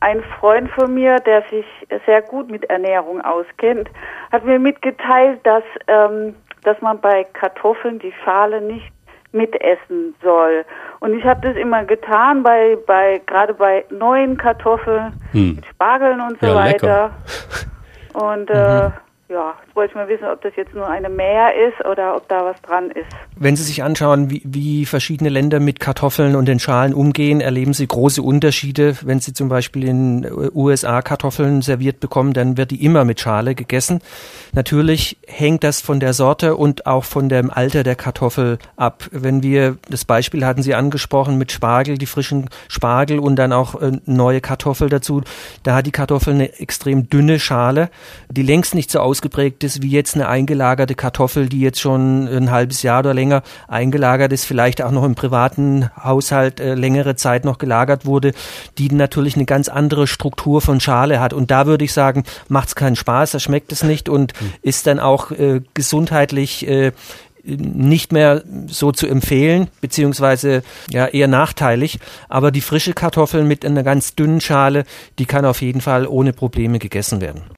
Ein Freund von mir, der sich sehr gut mit Ernährung auskennt, hat mir mitgeteilt, dass, ähm, dass man bei Kartoffeln die Schale nicht mitessen soll. Und ich habe das immer getan, bei, bei gerade bei neuen Kartoffeln hm. mit Spargeln und so ja, weiter. Lecker. Und äh, mhm ja, jetzt wollte ich mal wissen, ob das jetzt nur eine Mehr ist oder ob da was dran ist. Wenn Sie sich anschauen, wie, wie, verschiedene Länder mit Kartoffeln und den Schalen umgehen, erleben Sie große Unterschiede. Wenn Sie zum Beispiel in USA Kartoffeln serviert bekommen, dann wird die immer mit Schale gegessen. Natürlich hängt das von der Sorte und auch von dem Alter der Kartoffel ab. Wenn wir, das Beispiel hatten Sie angesprochen mit Spargel, die frischen Spargel und dann auch äh, neue Kartoffel dazu, da hat die Kartoffel eine extrem dünne Schale, die längst nicht so aus ausgeprägt ist wie jetzt eine eingelagerte Kartoffel, die jetzt schon ein halbes Jahr oder länger eingelagert ist, vielleicht auch noch im privaten Haushalt äh, längere Zeit noch gelagert wurde, die natürlich eine ganz andere Struktur von Schale hat. Und da würde ich sagen, macht es keinen Spaß, da schmeckt es nicht und mhm. ist dann auch äh, gesundheitlich äh, nicht mehr so zu empfehlen, beziehungsweise ja eher nachteilig. Aber die frische Kartoffel mit einer ganz dünnen Schale, die kann auf jeden Fall ohne Probleme gegessen werden.